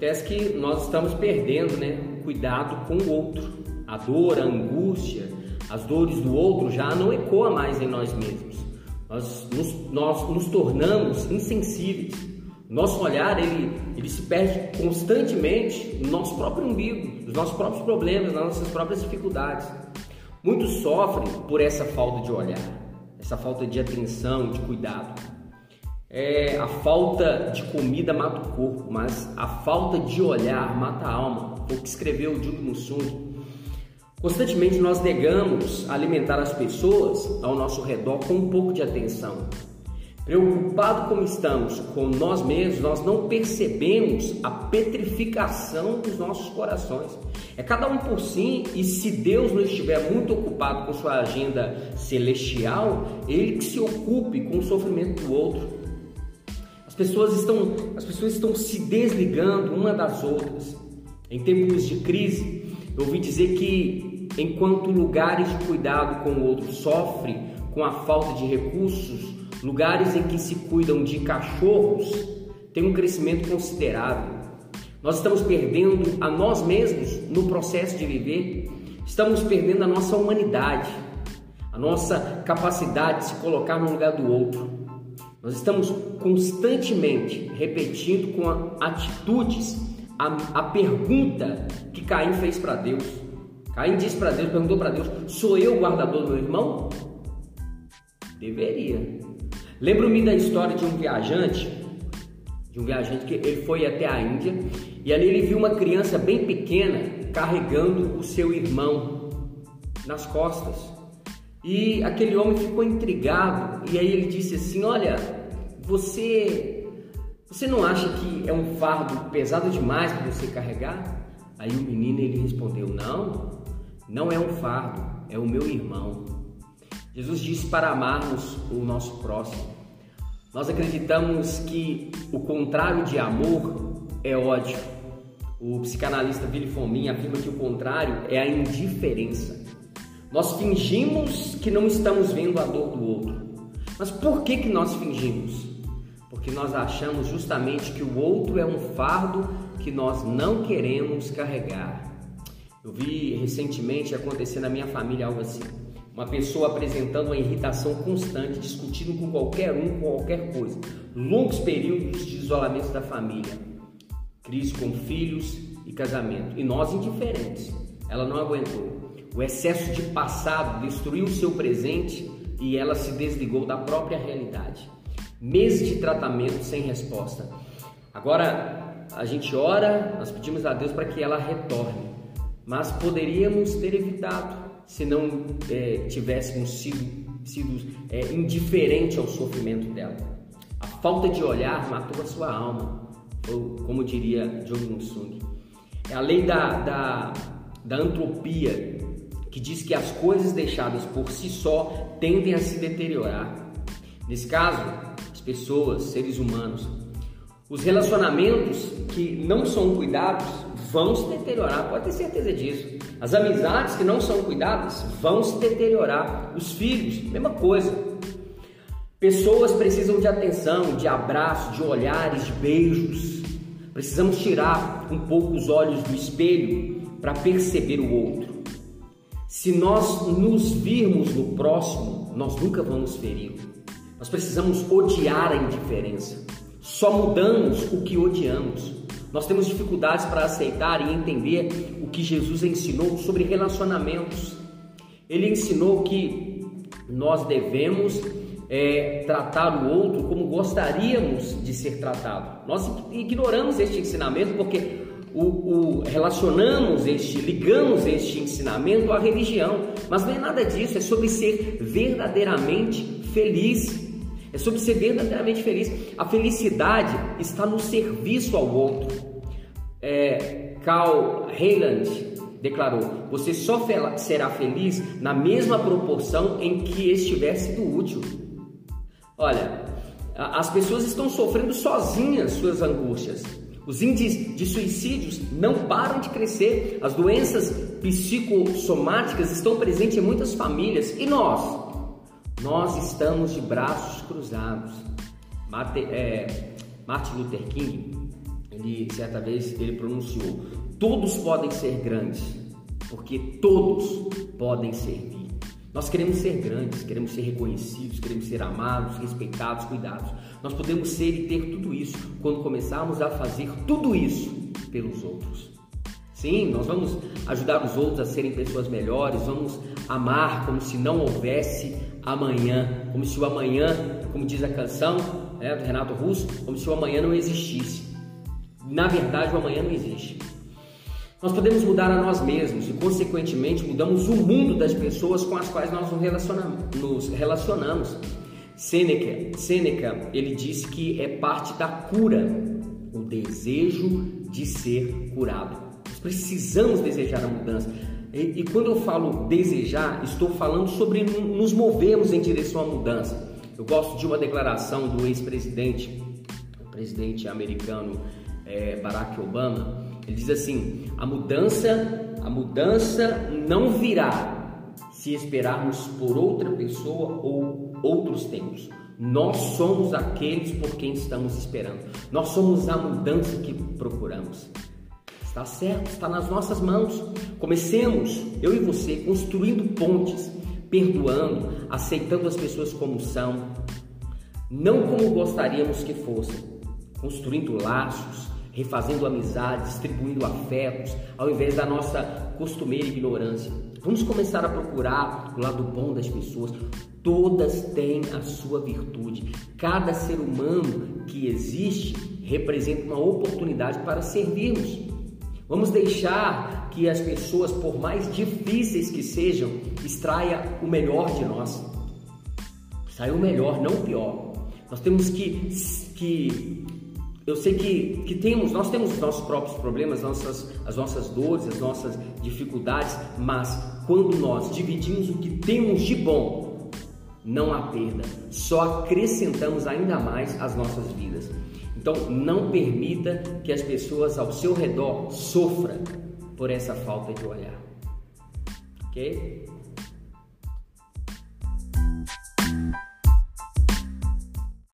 Acontece que nós estamos perdendo né, o cuidado com o outro. A dor, a angústia, as dores do outro já não ecoa mais em nós mesmos. Nós nos, nós nos tornamos insensíveis. Nosso olhar ele, ele se perde constantemente no nosso próprio umbigo, nos nossos próprios problemas, nas nossas próprias dificuldades. Muitos sofrem por essa falta de olhar, essa falta de atenção, de cuidado. É, a falta de comida mata o corpo, mas a falta de olhar mata a alma. O que escreveu o Jung Sung. Constantemente nós negamos alimentar as pessoas ao nosso redor com um pouco de atenção. Preocupado como estamos com nós mesmos, nós não percebemos a petrificação dos nossos corações. É cada um por si, e se Deus não estiver muito ocupado com sua agenda celestial, ele que se ocupe com o sofrimento do outro. As pessoas estão, as pessoas estão se desligando uma das outras. Em tempos de crise, eu ouvi dizer que enquanto lugares de cuidado com o outro sofrem com a falta de recursos, lugares em que se cuidam de cachorros têm um crescimento considerável. Nós estamos perdendo a nós mesmos no processo de viver, estamos perdendo a nossa humanidade, a nossa capacidade de se colocar no lugar do outro. Nós estamos constantemente repetindo com atitudes a, a pergunta que Caim fez para Deus. Caim disse para Deus, perguntou para Deus: Sou eu o guardador do meu irmão? Deveria. Lembro-me da história de um viajante, de um viajante que ele foi até a Índia e ali ele viu uma criança bem pequena carregando o seu irmão nas costas. E aquele homem ficou intrigado e aí ele disse assim: Olha, você, você não acha que é um fardo pesado demais para você carregar? Aí o menino ele respondeu: Não, não é um fardo, é o meu irmão. Jesus disse para amarmos o nosso próximo. Nós acreditamos que o contrário de amor é ódio. O psicanalista Billy Fomin afirma que o contrário é a indiferença. Nós fingimos que não estamos vendo a dor do outro. Mas por que, que nós fingimos? Porque nós achamos justamente que o outro é um fardo que nós não queremos carregar. Eu vi recentemente acontecer na minha família algo assim. Uma pessoa apresentando uma irritação constante, discutindo com qualquer um, com qualquer coisa. Longos períodos de isolamento da família. Crise com filhos e casamento. E nós indiferentes. Ela não aguentou. O excesso de passado destruiu seu presente e ela se desligou da própria realidade. Meses de tratamento sem resposta. Agora a gente ora, nós pedimos a Deus para que ela retorne, mas poderíamos ter evitado se não é, tivéssemos sido, sido é, indiferente ao sofrimento dela. A falta de olhar matou a sua alma, ou como diria Jung Sung. É a lei da, da, da antropia que diz que as coisas deixadas por si só tendem a se deteriorar. Nesse caso, as pessoas, seres humanos, os relacionamentos que não são cuidados vão se deteriorar, pode ter certeza disso. As amizades que não são cuidadas vão se deteriorar. Os filhos, mesma coisa. Pessoas precisam de atenção, de abraço, de olhares, de beijos. Precisamos tirar um pouco os olhos do espelho para perceber o outro. Se nós nos virmos no próximo, nós nunca vamos ferir. Nós precisamos odiar a indiferença. Só mudamos o que odiamos. Nós temos dificuldades para aceitar e entender o que Jesus ensinou sobre relacionamentos. Ele ensinou que nós devemos é, tratar o outro como gostaríamos de ser tratado. Nós ignoramos este ensinamento porque o, o, relacionamos este, ligamos este ensinamento à religião, mas não é nada disso, é sobre ser verdadeiramente feliz é sobre ser verdadeiramente feliz. A felicidade está no serviço ao outro. É, Carl Heiland declarou: Você só será feliz na mesma proporção em que estiver sido útil. Olha, as pessoas estão sofrendo sozinhas suas angústias. Os índices de suicídios não param de crescer. As doenças psicossomáticas estão presentes em muitas famílias. E nós? Nós estamos de braços cruzados. Mate, é, Martin Luther King ele certa vez ele pronunciou: "Todos podem ser grandes, porque todos podem servir". Nós queremos ser grandes, queremos ser reconhecidos, queremos ser amados, respeitados, cuidados. Nós podemos ser e ter tudo isso quando começarmos a fazer tudo isso pelos outros. Sim, nós vamos ajudar os outros a serem pessoas melhores, vamos amar como se não houvesse amanhã, como se o amanhã, como diz a canção né, do Renato Russo, como se o amanhã não existisse. Na verdade, o amanhã não existe. Nós podemos mudar a nós mesmos e, consequentemente, mudamos o mundo das pessoas com as quais nós nos relacionamos. Sêneca, Sêneca, ele disse que é parte da cura o desejo de ser curado. Nós precisamos desejar a mudança. E, e quando eu falo desejar, estou falando sobre nos movermos em direção à mudança. Eu gosto de uma declaração do ex-presidente, presidente americano é, Barack Obama, ele diz assim: a mudança, a mudança não virá se esperarmos por outra pessoa ou outros tempos. Nós somos aqueles por quem estamos esperando. Nós somos a mudança que procuramos. Está certo, está nas nossas mãos. Comecemos, eu e você, construindo pontes, perdoando, aceitando as pessoas como são, não como gostaríamos que fossem, construindo laços, refazendo amizades, distribuindo afetos, ao invés da nossa costumeira ignorância. Vamos começar a procurar o lado bom das pessoas. Todas têm a sua virtude. Cada ser humano que existe representa uma oportunidade para servirmos. Vamos deixar que as pessoas, por mais difíceis que sejam, extraia o melhor de nós. Saia o melhor, não o pior. Nós temos que, que eu sei que, que temos, nós temos os nossos próprios problemas, nossas, as nossas dores, as nossas dificuldades, mas quando nós dividimos o que temos de bom, não há perda, só acrescentamos ainda mais as nossas vidas. Então, não permita que as pessoas ao seu redor sofram por essa falta de olhar. Ok?